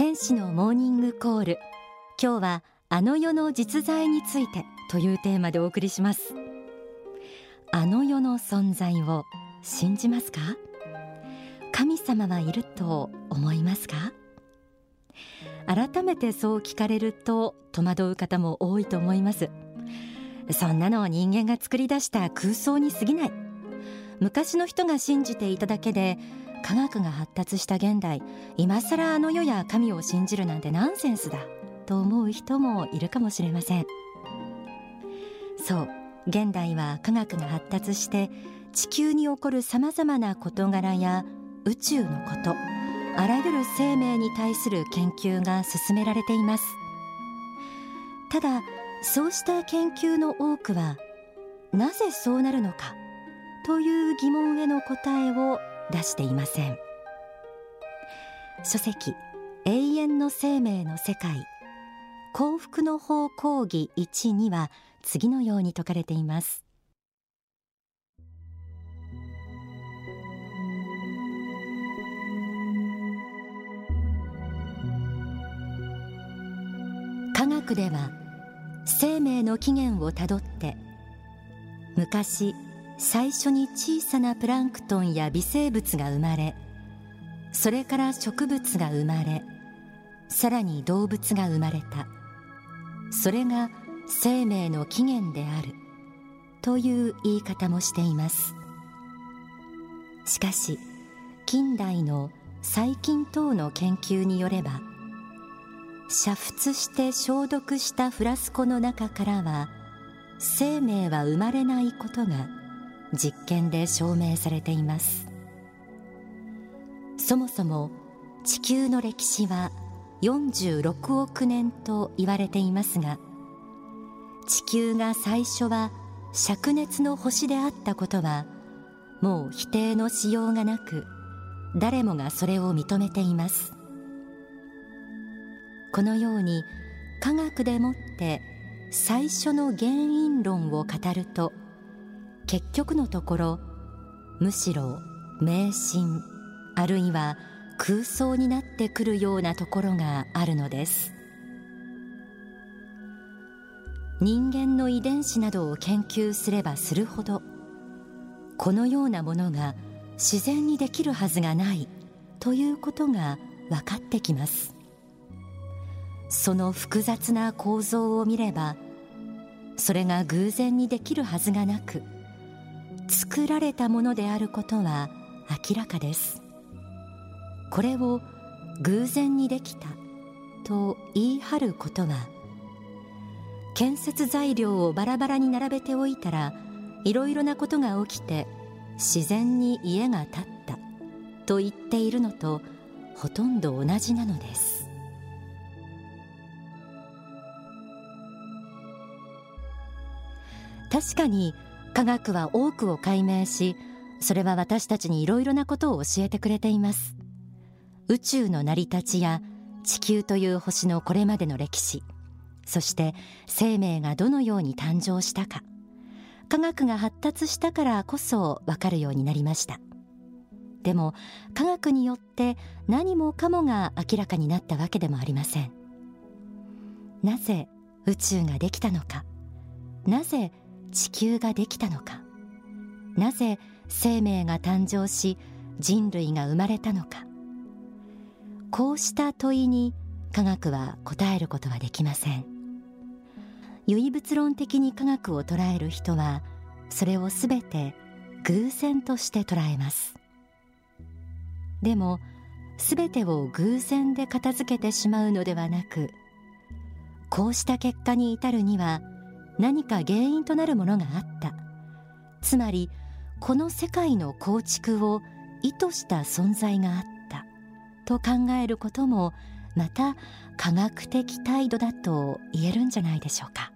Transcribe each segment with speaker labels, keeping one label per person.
Speaker 1: 天使のモーニングコール。今日はあの世の実在についてというテーマでお送りします。あの世の存在を信じますか？神様はいると思いますか？改めてそう聞かれると戸惑う方も多いと思います。そんなの人間が作り出した空想に過ぎない。昔の人が信じていただけで科学が発達した現代今更あの世や神を信じるなんてナンセンスだと思う人もいるかもしれません。そう現代は科学が発達して地球に起こるさまざまな事柄や宇宙のことあらゆる生命に対する研究が進められています。ただそうした研究の多くはなぜそうなるのかという疑問への答えを出していません。書籍永遠の生命の世界。幸福の方講義1には次のように説かれています。科学では生命の起源をたどって昔最初に小さなプランクトンや微生物が生まれそれから植物が生まれさらに動物が生まれた。それが生命の起源である。という言い方もしています。しかし近代の細菌等の研究によれば煮沸して消毒したフラスコの中からは生命は生まれないことが実験で証明されています。そもそも地球の歴史は46億年と言われていますが地球が最初は灼熱の星であったことはもう否定のしようがなく誰もがそれを認めています。このように科学でもって最初の原因論を語ると結局のところむしろ迷信あるいは空想になってくるようなところがあるのです。人間の遺伝子などを研究すればするほどこのようなものが自然にできるはずがないということが分かってきます。その複雑な構造を見ればそれが偶然にできるはずがなく作られたものであることは明らかです。これを偶然にできたと言い張ることは建設材料をバラバラに並べておいたらいろいろなことが起きて自然に家が建ったと言っているのとほとんど同じなのです。確かに科学は多くを解明しそれは私たちにいろいろなことを教えてくれています。宇宙の成り立ちや地球という星のこれまでの歴史そして生命がどのように誕生したか科学が発達したからこそわかるようになりました。でも科学によって何もかもが明らかになったわけでもありません。なぜ宇宙ができたのかなぜ地球ができたのか。なぜ生命が誕生し人類が生まれたのか。こうした問いに科学は答えることはできません。唯物論的に科学を捉える人はそれをすべて偶然として捉えます。でもすべてを偶然で片付けてしまうのではなくこうした結果に至るには何か原因となるものがあった。つまりこの世界の構築を意図した存在があった。と考えることもまた科学的態度だと言えるんじゃないでしょうか。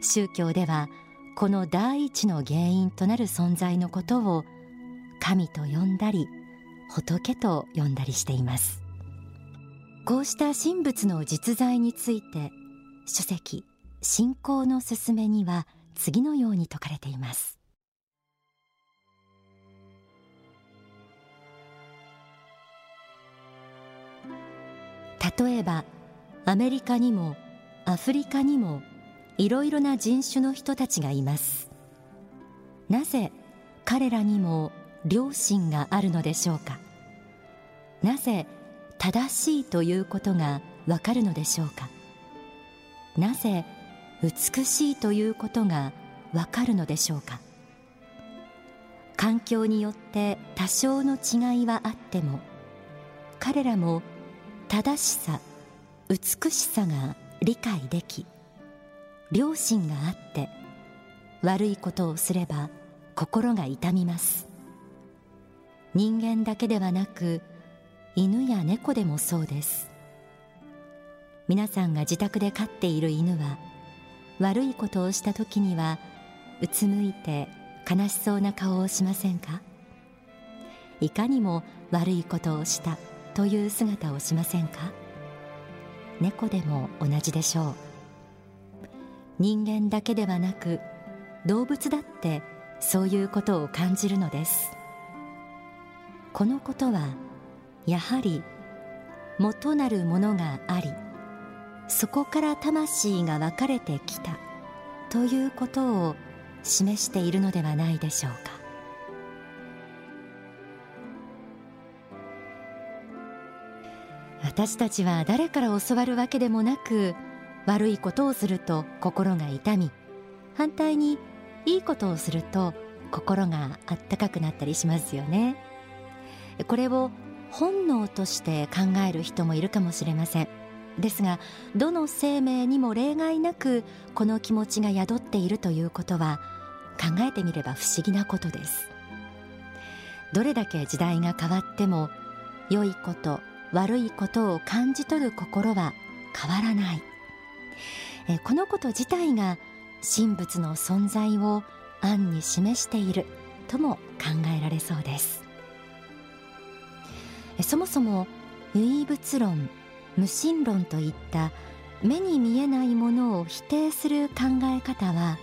Speaker 1: 宗教ではこの第一の原因となる存在のことを神と呼んだり仏と呼んだりしています。こうした神仏の実在について書籍信仰のすすめには次のように説かれています。。例えばアメリカにもアフリカにもいろいろな人種の人たちがいますなぜ彼らにも良心があるのでしょうかなぜ正しいということがわかるのでしょうか？なぜ美しいということがわかるのでしょうか？環境によって多少の違いはあっても彼らも正しさ美しさが理解でき良心があって悪いことをすれば心が痛みます。人間だけではなく犬や猫でもそうです。皆さんが自宅で飼っている犬は悪いことをした時にはうつむいて悲しそうな顔をしませんか？いかにも悪いことをしたという姿をしませんか？猫でも同じでしょう。人間だけではなく動物だってそういうことを感じるのです。このことはやはり元なるものがありそこから魂が分かれてきたということを示しているのではないでしょうか。私たちは誰から教わるわけでもなく悪いことをすると心が痛み反対にいいことをすると心があったかくなったりしますよね。これを本能として考える人もいるかもしれません。ですがどの生命にも例外なくこの気持ちが宿っているということは考えてみれば不思議なことです。どれだけ時代が変わっても良いこと悪いことを感じ取る心は変わらない。えこのこと自体が神仏の存在を暗に示しているとも考えられそうです。そもそも唯物論無神論といった目に見えないものを否定する考え方は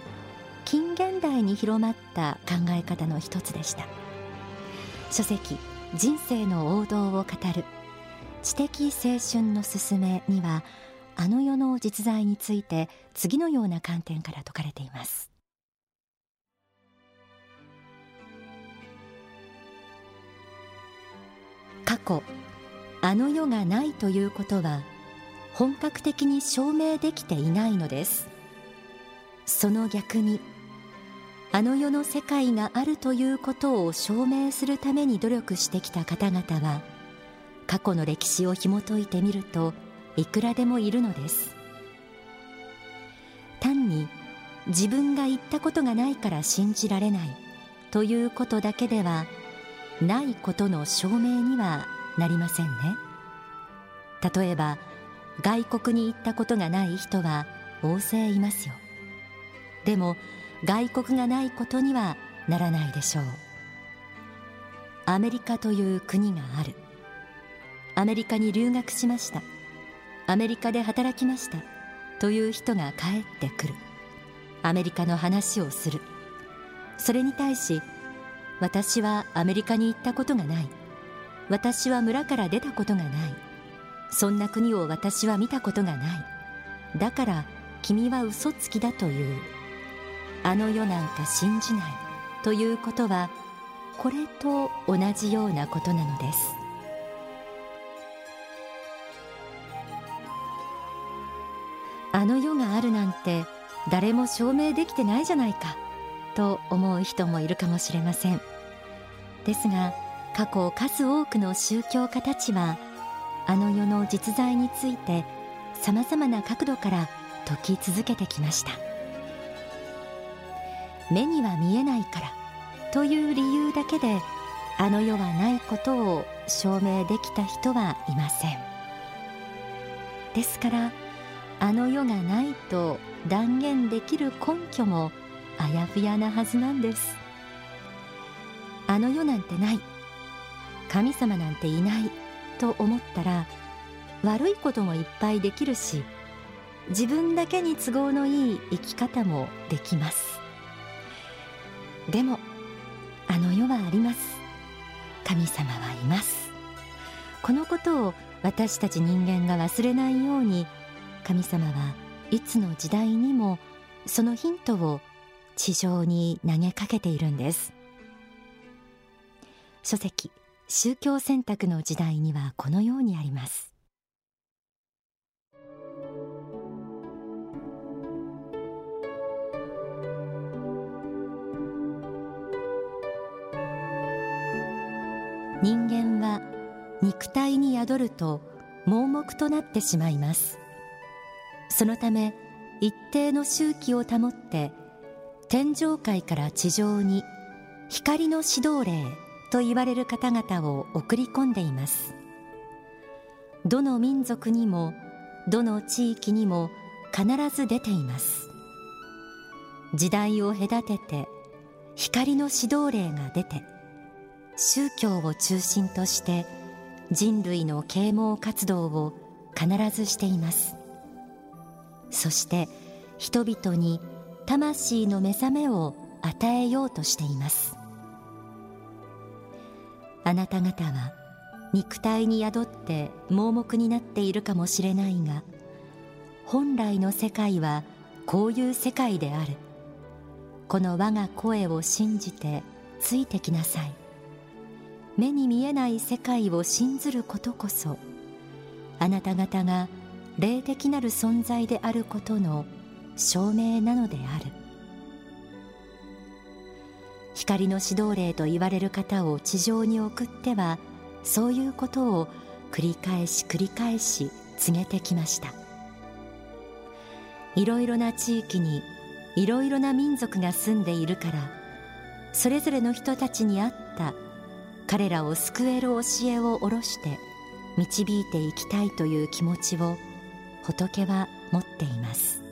Speaker 1: 近現代に広まった考え方の一つでした。書籍人生の王道を語る知的青春のすすめにはあの世の実在について次のような観点から説かれています。過去あの世がないということは本格的に証明できていないのです。その逆にあの世の世界があるということを証明するために努力してきた方々は過去の歴史を紐解いてみるといくらでもいるのです。単に自分が言ったことがないから信じられないということだけではないことの証明にはなりませんね。例えば外国に行ったことがない人は大勢いますよ。でも外国がないことにはならないでしょう。アメリカという国がある。アメリカに留学しました。アメリカで働きました。という人が帰ってくる。アメリカの話をする。それに対し私はアメリカに行ったことがない。私は村から出たことがない。そんな国を私は見たことがない。だから君は嘘つきだという。あの世なんか信じないということはこれと同じようなことなのです。あの世があるなんて誰も証明できてないじゃないか。と思う人もいるかもしれません。ですが過去数多くの宗教家たちはあの世の実在についてさまざまな角度から説き続けてきました。目には見えないからという理由だけであの世はないことを証明できた人はいません。ですからあの世がないと断言できる根拠もあやふやなはずなんです。あの世なんてない。神様なんていない。と思ったら悪いこともいっぱいできるし自分だけに都合のいい生き方もできます。でもあの世はあります。神様はいます。このことを私たち人間が忘れないように神様はいつの時代にもそのヒントを地上に投げかけているんです。書籍宗教選択の時代にはこのようにあります。人間は肉体に宿ると盲目となってしまいます。そのため一定の周期を保って天上界から地上に光の指導霊と言われる方々を送り込んでいます。どの民族にもどの地域にも必ず出ています。時代を隔てて光の指導霊が出て宗教を中心として人類の啓蒙活動を必ずしています。そして人々に魂の目覚めを与えようとしています。あなた方は肉体に宿って盲目になっているかもしれないが本来の世界はこういう世界である。この我が声を信じてついてきなさい。目に見えない世界を信ずることこそあなた方が霊的なる存在であることの証明なのである。光の指導霊と言われる方を地上に送ってはそういうことを繰り返し繰り返し告げてきました。いろいろな地域にいろいろな民族が住んでいるからそれぞれの人たちに合った彼らを救える教えを下ろして導いていきたいという気持ちを仏は持っています。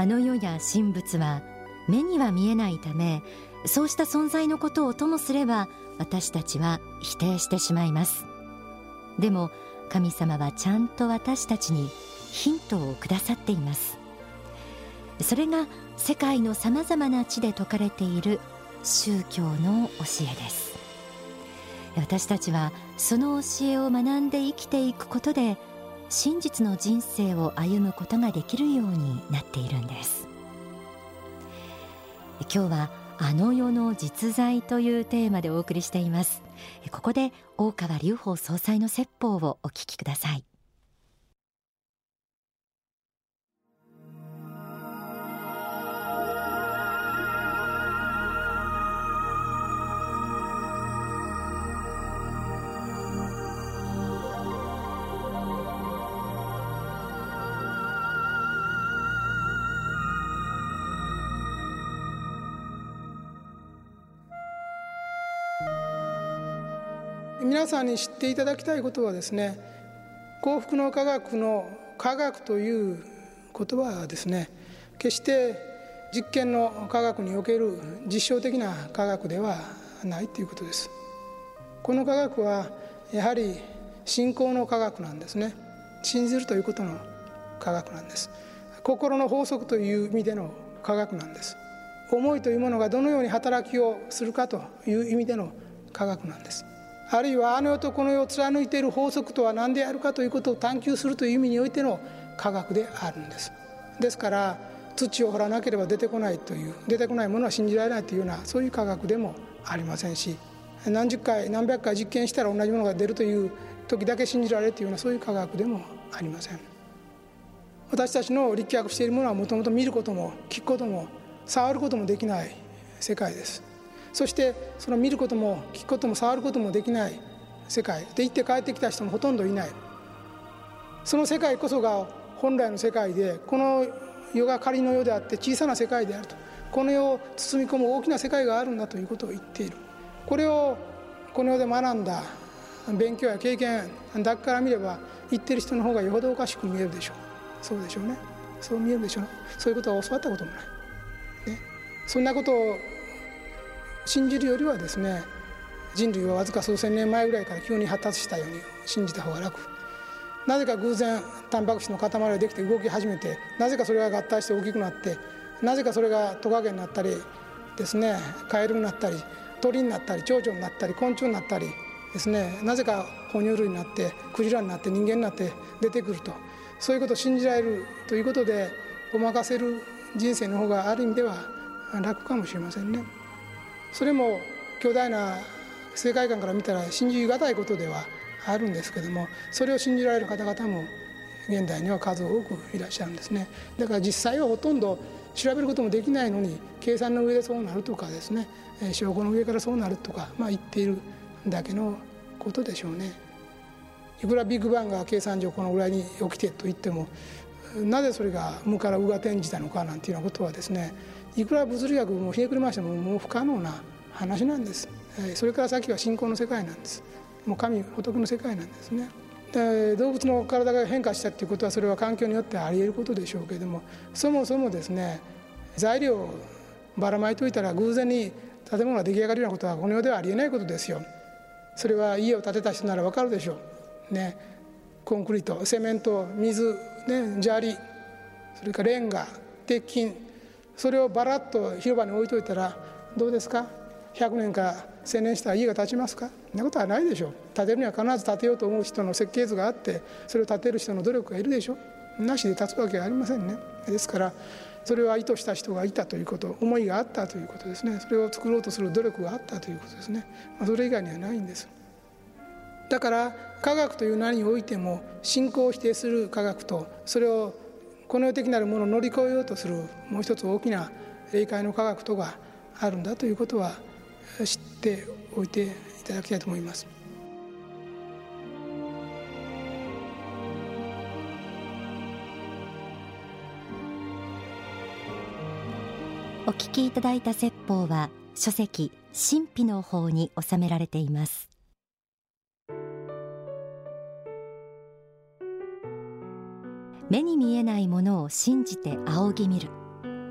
Speaker 1: あの世や神仏は目には見えないためそうした存在のことをともすれば私たちは否定してしまいます。でも神様はちゃんと私たちにヒントをくださっています。それが世界のさまざまな地で説かれている宗教の教えです。私たちはその教えを学んで生きていくことで真実の人生を歩むことができるようになっているんです。今日はあの世の実在というテーマでお送りしています。ここで大川隆法総裁の説法をお聞きください。
Speaker 2: 皆さんに知っていただきたいことはですね幸福の科学の科学という言葉はですね。決して実験の科学における実証的な科学ではないということです。この科学はやはり信仰の科学なんですね。信じるということの科学なんです。心の法則という意味での科学なんです。思いというものがどのように働きをするかという意味での科学なんです。あるいはあの世とこの世を貫いている法則とは何であるかということを探求するという意味においての科学であるんです。ですから土を掘らなければ出てこないという出てこないものは信じられないというようなそういう科学でもありませんし何十回何百回実験したら同じものが出るという時だけ信じられるというようなそういう科学でもありません。私たちの立脚しているものはもともと見ることも聞くことも触ることもできない世界です。そしてその見ることも聞くことも触ることもできない世界で行って帰ってきた人もほとんどいない。その世界こそが本来の世界でこの世が仮の世であって小さな世界であると。この世を包み込む大きな世界があるんだということを言っている。これをこの世で学んだ勉強や経験だから見れば言ってる人の方がよほどおかしく見えるでしょう。そうでしょうね。そう見えるでしょう。そういうことは教わったこともない、ね、そんなことを信じるよりはですね人類はわずか数千年前ぐらいから急に発達したように信じた方が楽なぜか偶然タンパク質の塊ができて動き始めてなぜかそれが合体して大きくなってなぜかそれがトカゲになったりですねカエルになったり鳥になったり蝶々になったり昆虫になったりですねなぜか哺乳類になってクジラになって人間になって出てくるとそういうことを信じられるということでごまかせる人生の方がある意味では楽かもしれませんね。それも巨大な世界観から見たら信じがたいことではあるんですけどもそれを信じられる方々も現代には数多くいらっしゃるんですねだから実際はほとんど調べることもできないのに計算の上でそうなるとかですね証拠の上からそうなるとか、まあ、言っているだけのことでしょうね。いくらビッグバンが計算上このぐらいに起きてと言ってもなぜそれが無から無が転じたのかなんていうようなことはですねいくら物理学もひねくり回してももう不可能な話なんです。それから先は信仰の世界なんです。もう神仏の世界なんですね。で動物の体が変化したっていうことはそれは環境によってあり得ることでしょうけれどもそもそもですね材料をばらまいといたら偶然に建物が出来上がるようなことはこの世ではありえないことですよ。それは家を建てた人なら分かるでしょう。ね。コンクリートセメント水、ね、砂利それからレンガ鉄筋それをバラッと広場に置いといたらどうですか？100年か1000年したら家が建ちますか？そんなことはないでしょう。建てるには必ず建てようと思う人の設計図があってそれを建てる人の努力がいるでしょなしで建つわけがありませんね。ですからそれは意図した人がいたということ思いがあったということですね。それを作ろうとする努力があったということですね、まあ、それ以外にはないんです。だから科学という名においても信仰を否定する科学とそれをこの世的なるものを乗り越えようとするもう一つ大きな霊界の科学とがあるんだということは知っておいていただきたいと思います。
Speaker 1: お聞きいただいた説法は書籍神秘の法に収められています目に見えないものを信じて仰ぎ見る。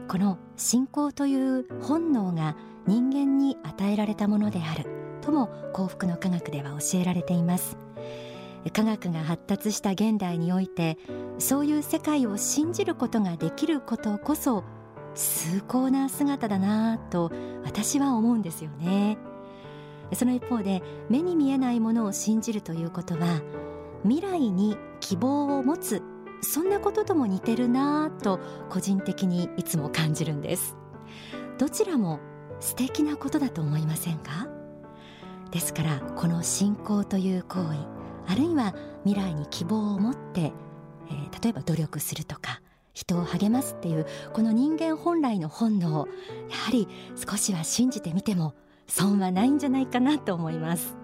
Speaker 1: この信仰という本能が人間に与えられたものである。とも幸福の科学では教えられています。科学が発達した現代においてそういう世界を信じることができることこそ崇高な姿だなと私は思うんですよね。その一方で目に見えないものを信じるということは未来に希望を持つそんなこととも似てるなと個人的にいつも感じるんです。どちらも素敵なことだと思いませんか？ですからこの信仰という行為あるいは未来に希望を持って、えー、例えば努力するとか人を励ますっていうこの人間本来の本能やはり少しは信じてみても損はないんじゃないかなと思います。